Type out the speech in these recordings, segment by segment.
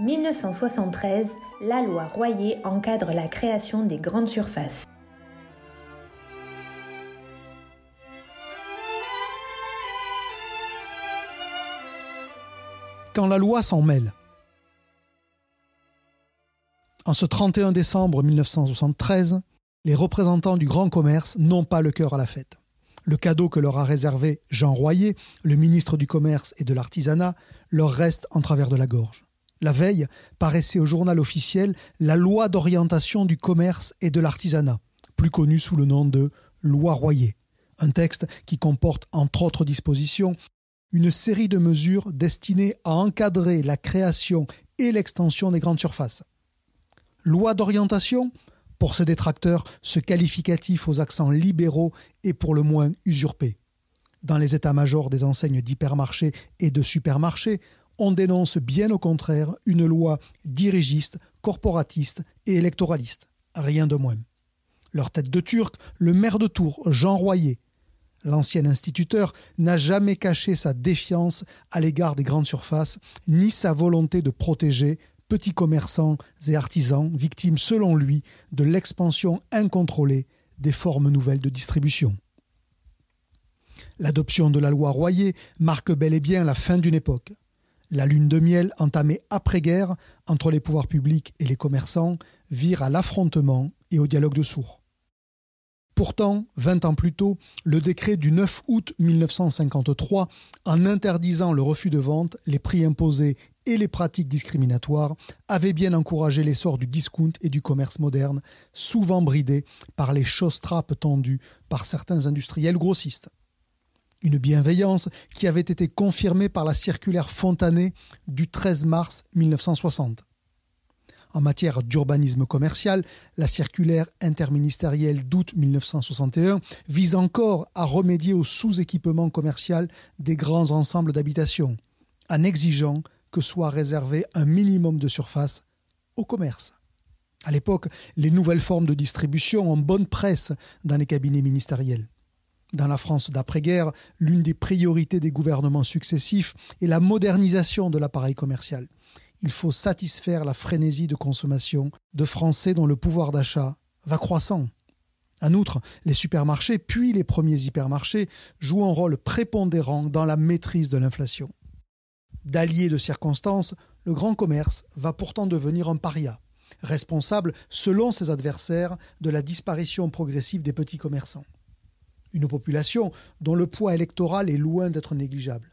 1973, la loi Royer encadre la création des grandes surfaces. Quand la loi s'en mêle. En ce 31 décembre 1973, les représentants du grand commerce n'ont pas le cœur à la fête. Le cadeau que leur a réservé Jean Royer, le ministre du Commerce et de l'Artisanat, leur reste en travers de la gorge. La veille paraissait au journal officiel la loi d'orientation du commerce et de l'artisanat, plus connue sous le nom de loi Royer, un texte qui comporte, entre autres dispositions, une série de mesures destinées à encadrer la création et l'extension des grandes surfaces. Loi d'orientation Pour ces détracteurs, ce qualificatif aux accents libéraux est pour le moins usurpé. Dans les états-majors des enseignes d'hypermarchés et de supermarchés, on dénonce bien au contraire une loi dirigiste, corporatiste et électoraliste. Rien de moins. Leur tête de turc, le maire de Tours, Jean Royer, l'ancien instituteur, n'a jamais caché sa défiance à l'égard des grandes surfaces, ni sa volonté de protéger petits commerçants et artisans, victimes selon lui de l'expansion incontrôlée des formes nouvelles de distribution. L'adoption de la loi Royer marque bel et bien la fin d'une époque. La lune de miel entamée après-guerre entre les pouvoirs publics et les commerçants vire à l'affrontement et au dialogue de sourds. Pourtant, vingt ans plus tôt, le décret du 9 août 1953, en interdisant le refus de vente, les prix imposés et les pratiques discriminatoires, avait bien encouragé l'essor du discount et du commerce moderne, souvent bridé par les chausses-trappes tendues par certains industriels grossistes une bienveillance qui avait été confirmée par la circulaire Fontanet du 13 mars 1960. En matière d'urbanisme commercial, la circulaire interministérielle d'août 1961 vise encore à remédier au sous-équipement commercial des grands ensembles d'habitation, en exigeant que soit réservé un minimum de surface au commerce. À l'époque, les nouvelles formes de distribution ont bonne presse dans les cabinets ministériels. Dans la France d'après-guerre, l'une des priorités des gouvernements successifs est la modernisation de l'appareil commercial. Il faut satisfaire la frénésie de consommation de Français dont le pouvoir d'achat va croissant. En outre, les supermarchés, puis les premiers hypermarchés, jouent un rôle prépondérant dans la maîtrise de l'inflation. D'allié de circonstances, le grand commerce va pourtant devenir un paria, responsable, selon ses adversaires, de la disparition progressive des petits commerçants une population dont le poids électoral est loin d'être négligeable.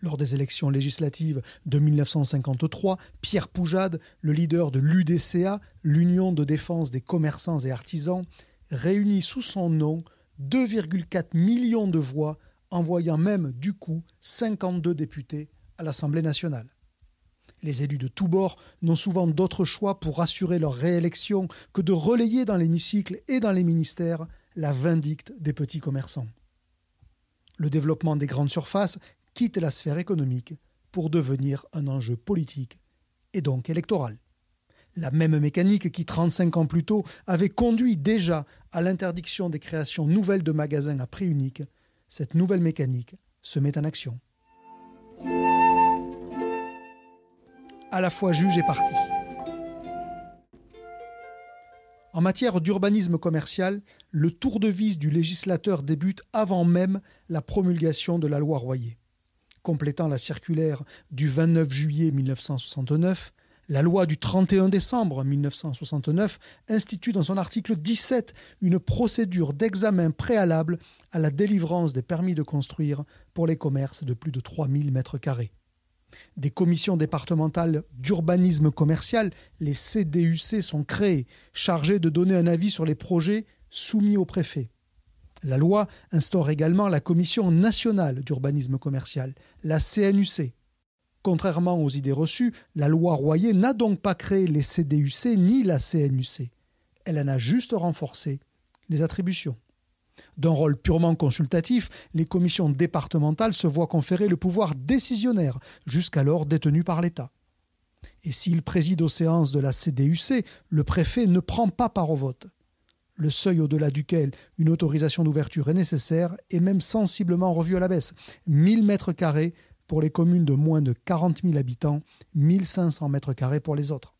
Lors des élections législatives de 1953, Pierre Poujade, le leader de l'UDCA, l'Union de défense des commerçants et artisans, réunit sous son nom 2,4 millions de voix, envoyant même du coup 52 députés à l'Assemblée nationale. Les élus de tous bords n'ont souvent d'autre choix pour assurer leur réélection que de relayer dans l'hémicycle et dans les ministères la vindicte des petits commerçants. Le développement des grandes surfaces quitte la sphère économique pour devenir un enjeu politique et donc électoral. La même mécanique qui, 35 ans plus tôt, avait conduit déjà à l'interdiction des créations nouvelles de magasins à prix unique, cette nouvelle mécanique se met en action. À la fois juge et parti. En matière d'urbanisme commercial, le tour de vis du législateur débute avant même la promulgation de la loi Royer. Complétant la circulaire du 29 juillet 1969, la loi du 31 décembre 1969 institue dans son article 17 une procédure d'examen préalable à la délivrance des permis de construire pour les commerces de plus de 3000 mètres carrés. Des commissions départementales d'urbanisme commercial, les CDUC, sont créées, chargées de donner un avis sur les projets soumis au préfet. La loi instaure également la Commission nationale d'urbanisme commercial, la CNUC. Contrairement aux idées reçues, la loi Royer n'a donc pas créé les CDUC ni la CNUC. elle en a juste renforcé les attributions. D'un rôle purement consultatif, les commissions départementales se voient conférer le pouvoir décisionnaire, jusqu'alors détenu par l'État. Et s'il préside aux séances de la CDUC, le préfet ne prend pas part au vote. Le seuil au-delà duquel une autorisation d'ouverture est nécessaire est même sensiblement revu à la baisse. 1000 mètres carrés pour les communes de moins de 40 000 habitants, 1500 mètres carrés pour les autres.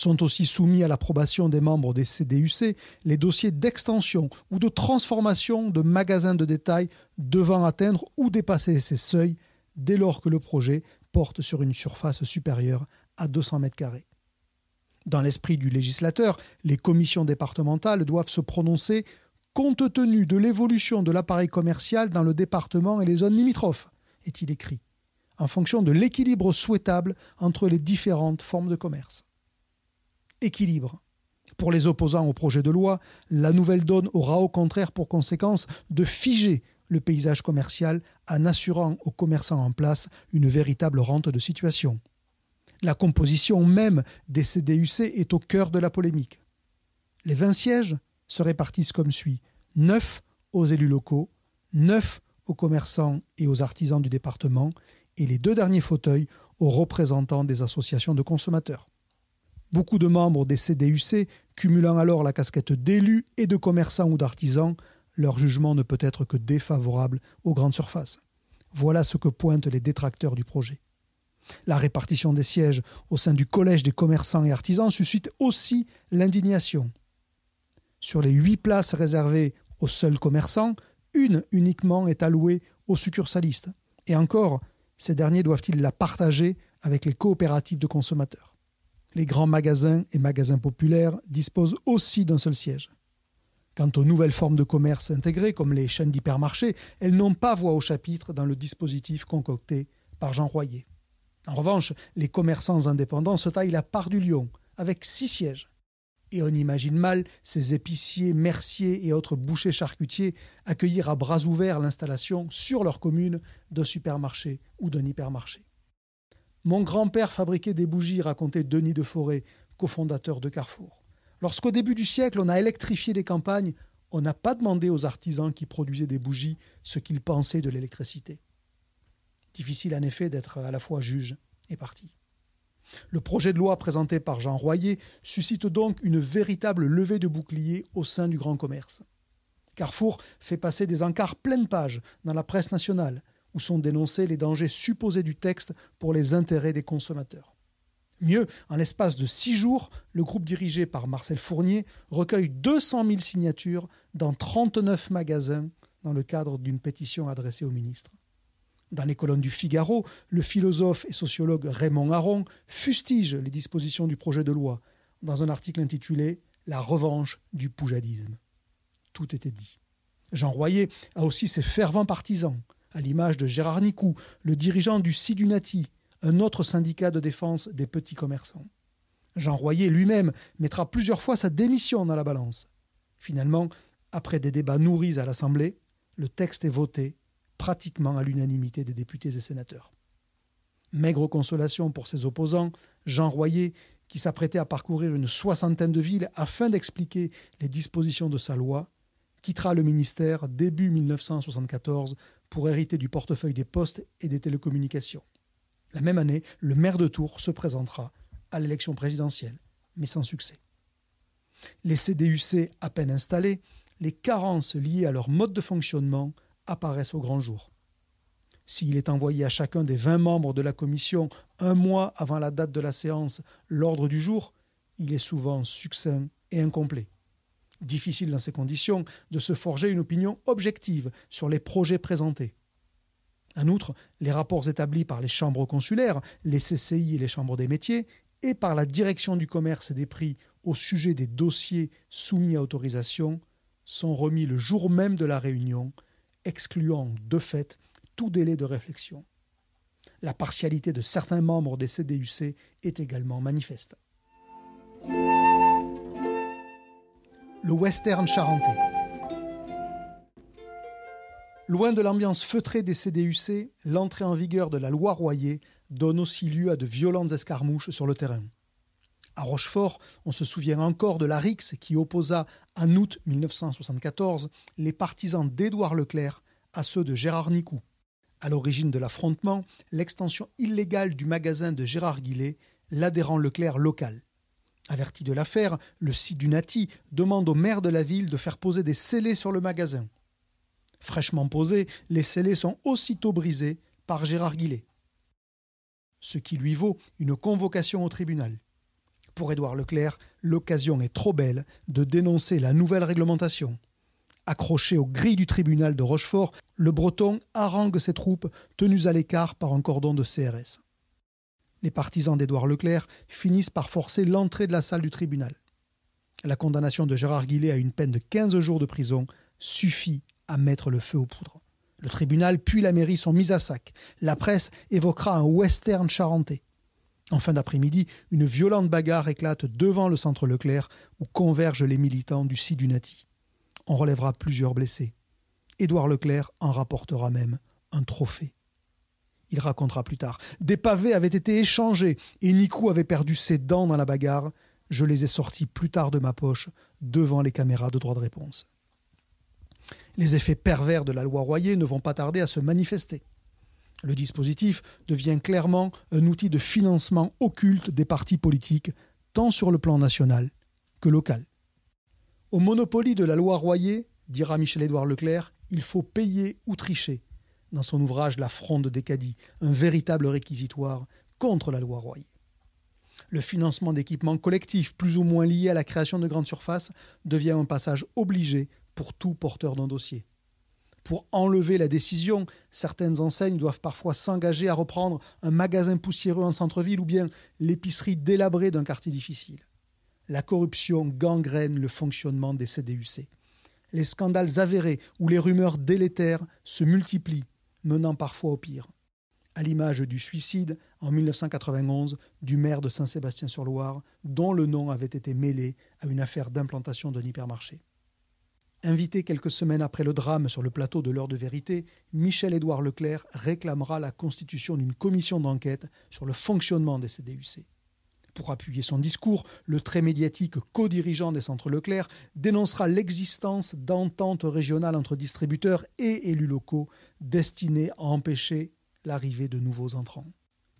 Sont aussi soumis à l'approbation des membres des CDUC les dossiers d'extension ou de transformation de magasins de détail devant atteindre ou dépasser ces seuils dès lors que le projet porte sur une surface supérieure à 200 mètres carrés. Dans l'esprit du législateur, les commissions départementales doivent se prononcer compte tenu de l'évolution de l'appareil commercial dans le département et les zones limitrophes, est-il écrit, en fonction de l'équilibre souhaitable entre les différentes formes de commerce. Équilibre. Pour les opposants au projet de loi, la nouvelle donne aura au contraire pour conséquence de figer le paysage commercial en assurant aux commerçants en place une véritable rente de situation. La composition même des CDUC est au cœur de la polémique. Les 20 sièges se répartissent comme suit 9 aux élus locaux, 9 aux commerçants et aux artisans du département, et les deux derniers fauteuils aux représentants des associations de consommateurs. Beaucoup de membres des CDUC, cumulant alors la casquette d'élus et de commerçants ou d'artisans, leur jugement ne peut être que défavorable aux grandes surfaces. Voilà ce que pointent les détracteurs du projet. La répartition des sièges au sein du Collège des commerçants et artisans suscite aussi l'indignation. Sur les huit places réservées aux seuls commerçants, une uniquement est allouée aux succursalistes. Et encore, ces derniers doivent-ils la partager avec les coopératives de consommateurs? Les grands magasins et magasins populaires disposent aussi d'un seul siège. Quant aux nouvelles formes de commerce intégrées, comme les chaînes d'hypermarchés, elles n'ont pas voix au chapitre dans le dispositif concocté par Jean Royer. En revanche, les commerçants indépendants se taillent la part du lion, avec six sièges. Et on imagine mal ces épiciers, merciers et autres bouchers charcutiers accueillir à bras ouverts l'installation sur leur commune d'un supermarché ou d'un hypermarché. Mon grand-père fabriquait des bougies, racontait Denis de Forêt, cofondateur de Carrefour. Lorsqu'au début du siècle on a électrifié les campagnes, on n'a pas demandé aux artisans qui produisaient des bougies ce qu'ils pensaient de l'électricité. Difficile en effet d'être à la fois juge et parti. Le projet de loi présenté par Jean Royer suscite donc une véritable levée de boucliers au sein du grand commerce. Carrefour fait passer des encarts pleines pages dans la presse nationale, où sont dénoncés les dangers supposés du texte pour les intérêts des consommateurs. Mieux, en l'espace de six jours, le groupe dirigé par Marcel Fournier recueille 200 000 signatures dans 39 magasins dans le cadre d'une pétition adressée au ministre. Dans les colonnes du Figaro, le philosophe et sociologue Raymond Aron fustige les dispositions du projet de loi dans un article intitulé La revanche du poujadisme. Tout était dit. Jean Royer a aussi ses fervents partisans, à l'image de Gérard Nicou, le dirigeant du Sidunati, un autre syndicat de défense des petits commerçants. Jean Royer lui-même mettra plusieurs fois sa démission dans la balance. Finalement, après des débats nourris à l'Assemblée, le texte est voté pratiquement à l'unanimité des députés et sénateurs. Maigre consolation pour ses opposants, Jean Royer, qui s'apprêtait à parcourir une soixantaine de villes afin d'expliquer les dispositions de sa loi, quittera le ministère début 1974 pour hériter du portefeuille des postes et des télécommunications. La même année, le maire de Tours se présentera à l'élection présidentielle, mais sans succès. Les CDUC à peine installés, les carences liées à leur mode de fonctionnement apparaissent au grand jour. S'il est envoyé à chacun des 20 membres de la commission un mois avant la date de la séance l'ordre du jour, il est souvent succinct et incomplet. Difficile dans ces conditions de se forger une opinion objective sur les projets présentés. En outre, les rapports établis par les chambres consulaires, les CCI et les chambres des métiers, et par la direction du commerce et des prix au sujet des dossiers soumis à autorisation, sont remis le jour même de la réunion excluant de fait tout délai de réflexion. La partialité de certains membres des CDUC est également manifeste. Le western charentais. Loin de l'ambiance feutrée des CDUC, l'entrée en vigueur de la loi Royer donne aussi lieu à de violentes escarmouches sur le terrain. À Rochefort, on se souvient encore de la RIX qui opposa en août 1974 les partisans d'Édouard Leclerc à ceux de Gérard Nicou. À l'origine de l'affrontement, l'extension illégale du magasin de Gérard Guillet, l'adhérent Leclerc local. Averti de l'affaire, le site du Nati demande au maire de la ville de faire poser des scellés sur le magasin. Fraîchement posés, les scellés sont aussitôt brisés par Gérard Guillet. Ce qui lui vaut une convocation au tribunal. Pour Édouard Leclerc, l'occasion est trop belle de dénoncer la nouvelle réglementation. Accroché aux grilles du tribunal de Rochefort, le Breton harangue ses troupes tenues à l'écart par un cordon de CRS les partisans d'Édouard Leclerc finissent par forcer l'entrée de la salle du tribunal. La condamnation de Gérard Guillet à une peine de 15 jours de prison suffit à mettre le feu aux poudres. Le tribunal puis la mairie sont mis à sac. La presse évoquera un western charentais. En fin d'après-midi, une violente bagarre éclate devant le centre Leclerc où convergent les militants du Sidunati. On relèvera plusieurs blessés. Édouard Leclerc en rapportera même un trophée. Il racontera plus tard. Des pavés avaient été échangés et Nikou avait perdu ses dents dans la bagarre. Je les ai sortis plus tard de ma poche devant les caméras de droit de réponse. Les effets pervers de la loi Royer ne vont pas tarder à se manifester. Le dispositif devient clairement un outil de financement occulte des partis politiques, tant sur le plan national que local. Au monopoly de la loi Royer, dira Michel-Édouard Leclerc, il faut payer ou tricher dans son ouvrage La fronde des caddies, un véritable réquisitoire contre la loi Royer. Le financement d'équipements collectifs plus ou moins liés à la création de grandes surfaces devient un passage obligé pour tout porteur d'un dossier. Pour enlever la décision, certaines enseignes doivent parfois s'engager à reprendre un magasin poussiéreux en centre-ville ou bien l'épicerie délabrée d'un quartier difficile. La corruption gangrène le fonctionnement des CDUC. Les scandales avérés ou les rumeurs délétères se multiplient menant parfois au pire, à l'image du suicide en 1991 du maire de Saint-Sébastien-sur-Loire, dont le nom avait été mêlé à une affaire d'implantation d'un hypermarché. Invité quelques semaines après le drame sur le plateau de l'heure de vérité, Michel-Édouard Leclerc réclamera la constitution d'une commission d'enquête sur le fonctionnement des CDUC. Pour appuyer son discours, le très médiatique co-dirigeant des centres Leclerc dénoncera l'existence d'ententes régionales entre distributeurs et élus locaux destinées à empêcher l'arrivée de nouveaux entrants.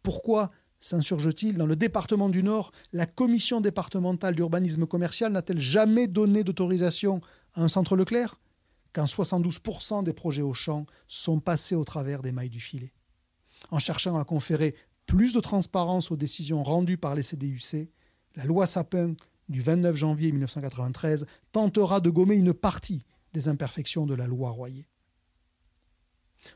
Pourquoi s'insurge-t-il Dans le département du Nord, la commission départementale d'urbanisme commercial n'a-t-elle jamais donné d'autorisation à un centre Leclerc? Quand 72% des projets au champ sont passés au travers des mailles du filet. En cherchant à conférer plus de transparence aux décisions rendues par les CDUC, la loi Sapin du 29 janvier 1993 tentera de gommer une partie des imperfections de la loi Royer.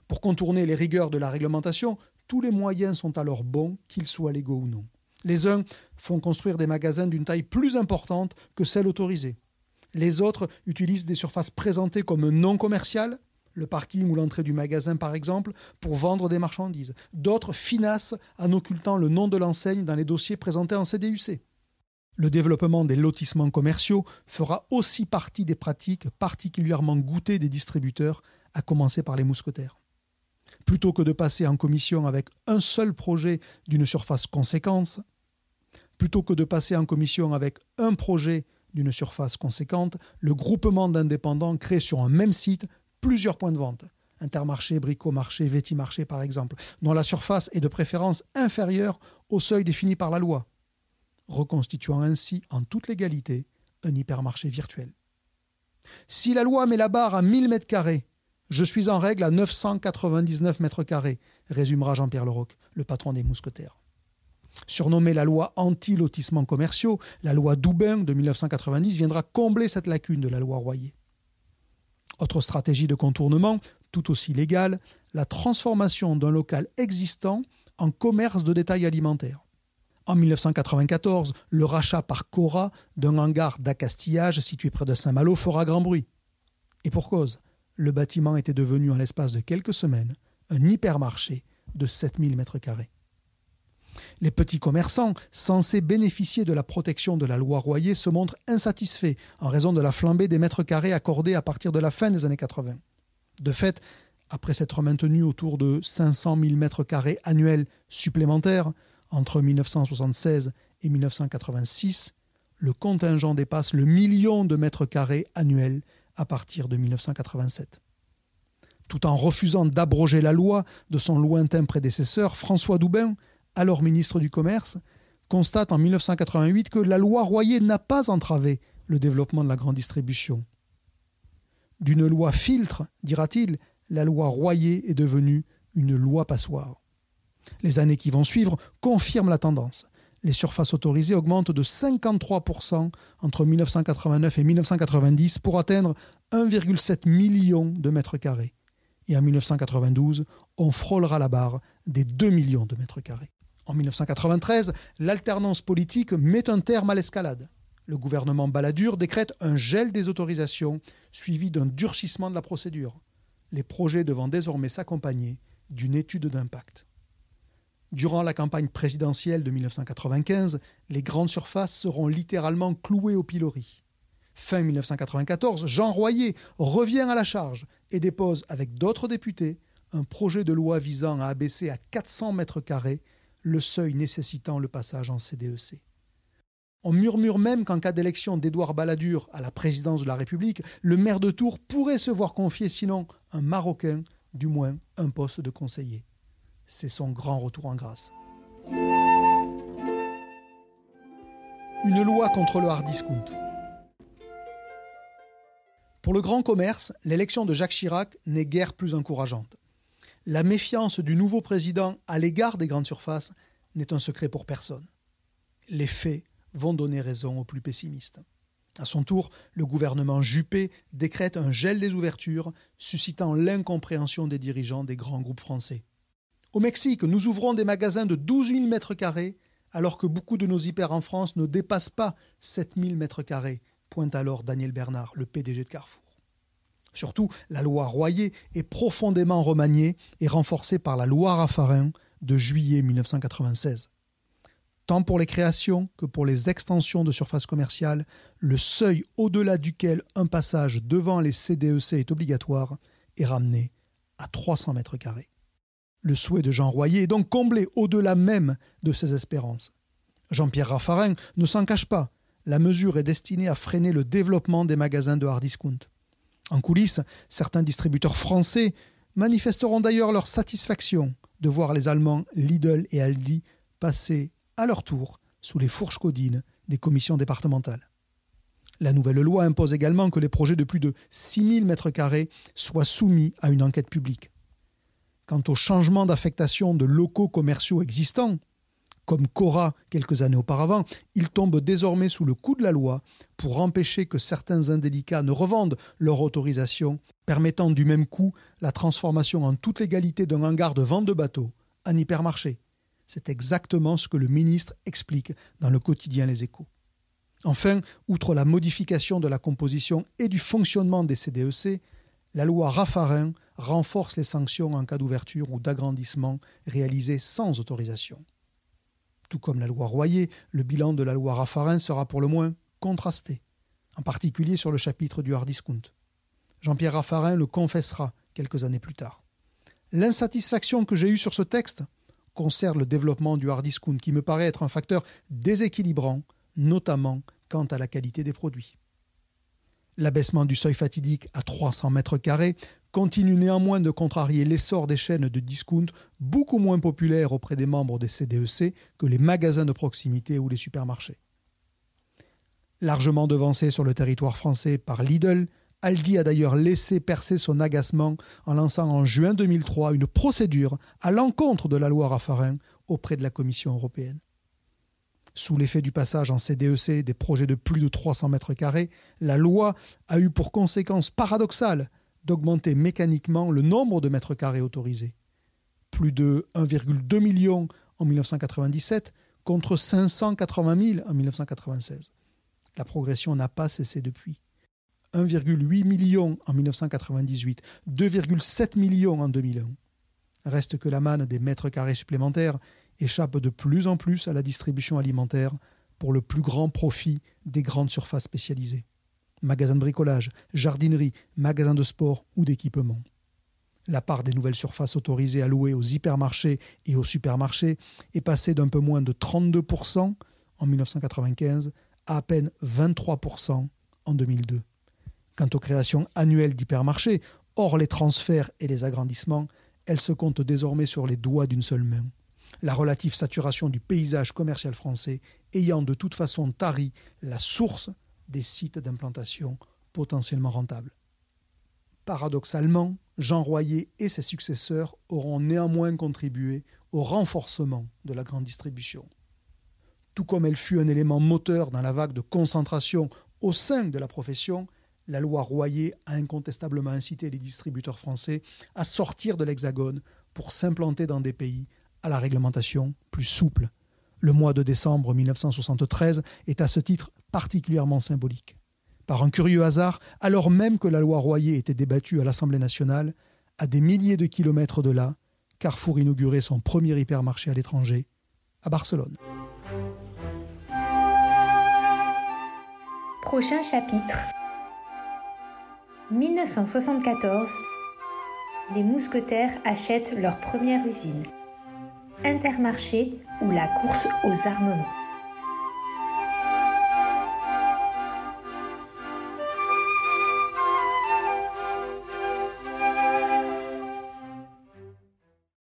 Pour contourner les rigueurs de la réglementation, tous les moyens sont alors bons, qu'ils soient légaux ou non. Les uns font construire des magasins d'une taille plus importante que celle autorisée. Les autres utilisent des surfaces présentées comme non commerciales le parking ou l'entrée du magasin par exemple, pour vendre des marchandises. D'autres financent en occultant le nom de l'enseigne dans les dossiers présentés en CDUC. Le développement des lotissements commerciaux fera aussi partie des pratiques particulièrement goûtées des distributeurs, à commencer par les mousquetaires. Plutôt que de passer en commission avec un seul projet d'une surface conséquente, plutôt que de passer en commission avec un projet d'une surface conséquente, le groupement d'indépendants crée sur un même site plusieurs points de vente, Intermarché, Bricomarché, Vétimarché par exemple, dont la surface est de préférence inférieure au seuil défini par la loi, reconstituant ainsi en toute légalité un hypermarché virtuel. Si la loi met la barre à 1000 mètres carrés, je suis en règle à 999 mètres carrés, résumera Jean-Pierre Leroc, le patron des mousquetaires. Surnommée la loi anti-lotissement commerciaux, la loi Doubin de 1990 viendra combler cette lacune de la loi Royer. Autre stratégie de contournement, tout aussi légale, la transformation d'un local existant en commerce de détail alimentaire. En 1994, le rachat par Cora d'un hangar d'accastillage situé près de Saint-Malo fera grand bruit. Et pour cause, le bâtiment était devenu en l'espace de quelques semaines un hypermarché de 7000 m2. Les petits commerçants, censés bénéficier de la protection de la loi Royer, se montrent insatisfaits en raison de la flambée des mètres carrés accordés à partir de la fin des années 80. De fait, après s'être maintenu autour de 500 000 mètres carrés annuels supplémentaires entre 1976 et 1986, le contingent dépasse le million de mètres carrés annuels à partir de 1987. Tout en refusant d'abroger la loi de son lointain prédécesseur, François Doubin, alors ministre du Commerce, constate en 1988 que la loi Royer n'a pas entravé le développement de la grande distribution. D'une loi filtre, dira-t-il, la loi Royer est devenue une loi passoire. Les années qui vont suivre confirment la tendance. Les surfaces autorisées augmentent de 53% entre 1989 et 1990 pour atteindre 1,7 million de mètres carrés. Et en 1992, on frôlera la barre des 2 millions de mètres carrés. En 1993, l'alternance politique met un terme à l'escalade. Le gouvernement Balladur décrète un gel des autorisations suivi d'un durcissement de la procédure, les projets devant désormais s'accompagner d'une étude d'impact. Durant la campagne présidentielle de 1995, les grandes surfaces seront littéralement clouées au pilori. Fin 1994, Jean Royer revient à la charge et dépose avec d'autres députés un projet de loi visant à abaisser à 400 mètres carrés le seuil nécessitant le passage en CDEC. E On murmure même qu'en cas d'élection d'Édouard Balladur à la présidence de la République, le maire de Tours pourrait se voir confier sinon un Marocain, du moins un poste de conseiller. C'est son grand retour en grâce. Une loi contre le hard discount. Pour le grand commerce, l'élection de Jacques Chirac n'est guère plus encourageante. La méfiance du nouveau président à l'égard des grandes surfaces n'est un secret pour personne. Les faits vont donner raison aux plus pessimistes. À son tour, le gouvernement Juppé décrète un gel des ouvertures, suscitant l'incompréhension des dirigeants des grands groupes français. Au Mexique, nous ouvrons des magasins de 12 000 mètres carrés, alors que beaucoup de nos hyper en France ne dépassent pas 7 000 mètres carrés, pointe alors Daniel Bernard, le PDG de Carrefour. Surtout, la loi Royer est profondément remaniée et renforcée par la loi Raffarin de juillet 1996. Tant pour les créations que pour les extensions de surface commerciale, le seuil au-delà duquel un passage devant les CDEC e est obligatoire est ramené à 300 mètres carrés. Le souhait de Jean Royer est donc comblé au-delà même de ses espérances. Jean-Pierre Raffarin ne s'en cache pas. La mesure est destinée à freiner le développement des magasins de hard discount. En coulisses, certains distributeurs français manifesteront d'ailleurs leur satisfaction de voir les Allemands Lidl et Aldi passer à leur tour sous les fourches codines des commissions départementales. La nouvelle loi impose également que les projets de plus de 6000 m2 soient soumis à une enquête publique. Quant au changement d'affectation de locaux commerciaux existants, comme Cora quelques années auparavant, il tombe désormais sous le coup de la loi pour empêcher que certains indélicats ne revendent leur autorisation, permettant du même coup la transformation en toute légalité d'un hangar de vente de bateaux en hypermarché. C'est exactement ce que le ministre explique dans le quotidien Les Échos. Enfin, outre la modification de la composition et du fonctionnement des CDEC, e la loi Raffarin renforce les sanctions en cas d'ouverture ou d'agrandissement réalisés sans autorisation. Tout comme la loi Royer, le bilan de la loi Raffarin sera pour le moins contrasté, en particulier sur le chapitre du hard discount. Jean-Pierre Raffarin le confessera quelques années plus tard. L'insatisfaction que j'ai eue sur ce texte concerne le développement du hard discount qui me paraît être un facteur déséquilibrant, notamment quant à la qualité des produits. L'abaissement du seuil fatidique à 300 mètres carrés continue néanmoins de contrarier l'essor des chaînes de discount beaucoup moins populaires auprès des membres des CDEC e que les magasins de proximité ou les supermarchés. Largement devancé sur le territoire français par Lidl, Aldi a d'ailleurs laissé percer son agacement en lançant en juin 2003 une procédure à l'encontre de la loi Raffarin auprès de la Commission européenne. Sous l'effet du passage en CDEC e des projets de plus de 300 mètres carrés, la loi a eu pour conséquence paradoxale d'augmenter mécaniquement le nombre de mètres carrés autorisés. Plus de 1,2 million en 1997 contre 580 000 en 1996. La progression n'a pas cessé depuis. 1,8 million en 1998, 2,7 millions en 2001. Reste que la manne des mètres carrés supplémentaires échappe de plus en plus à la distribution alimentaire pour le plus grand profit des grandes surfaces spécialisées magasins de bricolage, jardinerie, magasins de sport ou d'équipement. La part des nouvelles surfaces autorisées à louer aux hypermarchés et aux supermarchés est passée d'un peu moins de 32% en 1995 à à peine 23% en 2002. Quant aux créations annuelles d'hypermarchés, hors les transferts et les agrandissements, elles se comptent désormais sur les doigts d'une seule main. La relative saturation du paysage commercial français ayant de toute façon tari la source des sites d'implantation potentiellement rentables. Paradoxalement, Jean Royer et ses successeurs auront néanmoins contribué au renforcement de la grande distribution. Tout comme elle fut un élément moteur dans la vague de concentration au sein de la profession, la loi Royer a incontestablement incité les distributeurs français à sortir de l'Hexagone pour s'implanter dans des pays à la réglementation plus souple. Le mois de décembre 1973 est à ce titre particulièrement symbolique. Par un curieux hasard, alors même que la loi Royer était débattue à l'Assemblée nationale, à des milliers de kilomètres de là, Carrefour inaugurait son premier hypermarché à l'étranger, à Barcelone. Prochain chapitre 1974 Les mousquetaires achètent leur première usine. Intermarché ou la course aux armements.